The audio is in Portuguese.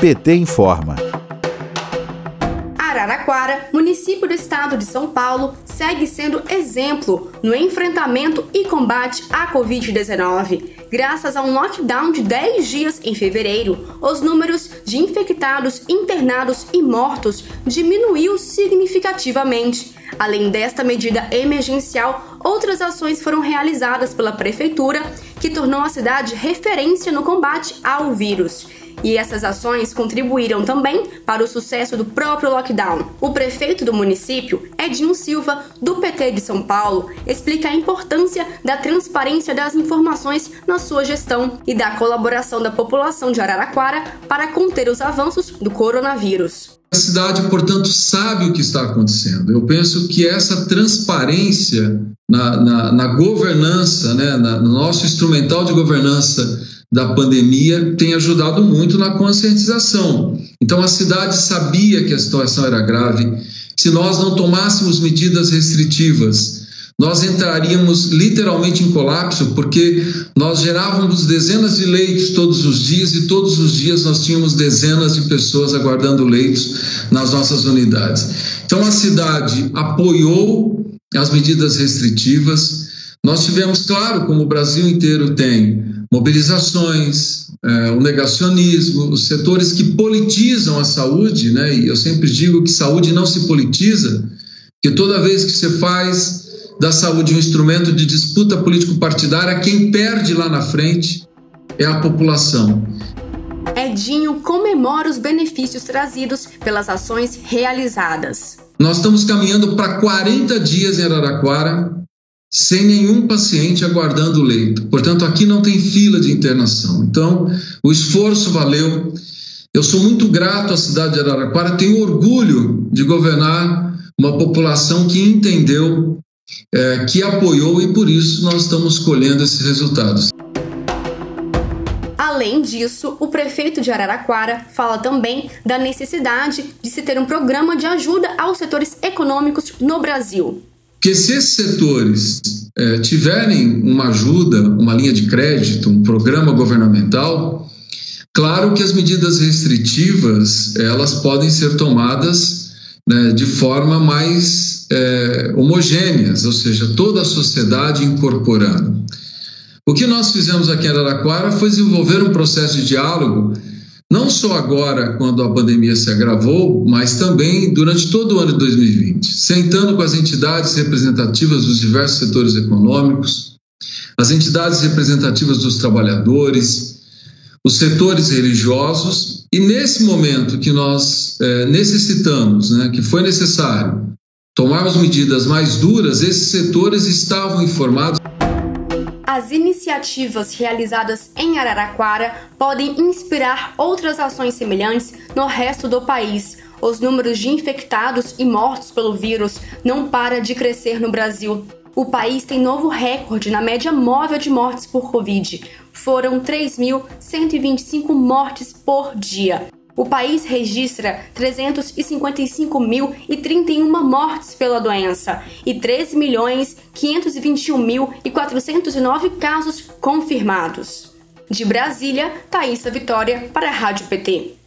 PT informa. Araraquara, município do estado de São Paulo, segue sendo exemplo no enfrentamento e combate à Covid-19. Graças a um lockdown de 10 dias em fevereiro, os números de infectados, internados e mortos diminuiu significativamente. Além desta medida emergencial, outras ações foram realizadas pela prefeitura, que tornou a cidade referência no combate ao vírus. E essas ações contribuíram também para o sucesso do próprio lockdown. O prefeito do município, Edinho Silva, do PT de São Paulo, explica a importância da transparência das informações na sua gestão e da colaboração da população de Araraquara para conter os avanços do coronavírus. A cidade, portanto, sabe o que está acontecendo. Eu penso que essa transparência na, na, na governança, né, na, no nosso instrumental de governança da pandemia tem ajudado muito na conscientização. Então a cidade sabia que a situação era grave. Se nós não tomássemos medidas restritivas, nós entraríamos literalmente em colapso, porque nós gerávamos dezenas de leitos todos os dias e todos os dias nós tínhamos dezenas de pessoas aguardando leitos nas nossas unidades. Então a cidade apoiou as medidas restritivas. Nós tivemos, claro, como o Brasil inteiro tem, mobilizações, é, o negacionismo, os setores que politizam a saúde, né? E eu sempre digo que saúde não se politiza, que toda vez que você faz da saúde um instrumento de disputa político-partidária, quem perde lá na frente é a população. Edinho comemora os benefícios trazidos pelas ações realizadas. Nós estamos caminhando para 40 dias em Araraquara sem nenhum paciente aguardando o leito. Portanto, aqui não tem fila de internação. Então, o esforço valeu. Eu sou muito grato à cidade de Araraquara, tenho orgulho de governar uma população que entendeu, é, que apoiou e por isso nós estamos colhendo esses resultados. Além disso, o prefeito de Araraquara fala também da necessidade de se ter um programa de ajuda aos setores econômicos no Brasil. Porque se esses setores é, tiverem uma ajuda, uma linha de crédito, um programa governamental, claro que as medidas restritivas elas podem ser tomadas né, de forma mais é, homogêneas, ou seja, toda a sociedade incorporando. O que nós fizemos aqui em Araraquara foi desenvolver um processo de diálogo não só agora, quando a pandemia se agravou, mas também durante todo o ano de 2020, sentando com as entidades representativas dos diversos setores econômicos, as entidades representativas dos trabalhadores, os setores religiosos, e nesse momento que nós é, necessitamos, né, que foi necessário tomarmos medidas mais duras, esses setores estavam informados. As iniciativas realizadas em Araraquara podem inspirar outras ações semelhantes no resto do país. Os números de infectados e mortos pelo vírus não para de crescer no Brasil. O país tem novo recorde na média móvel de mortes por Covid. Foram 3.125 mortes por dia o país registra 355.031 mortes pela doença e 13.521.409 casos confirmados. De Brasília, Thaisa Vitória para a Rádio PT.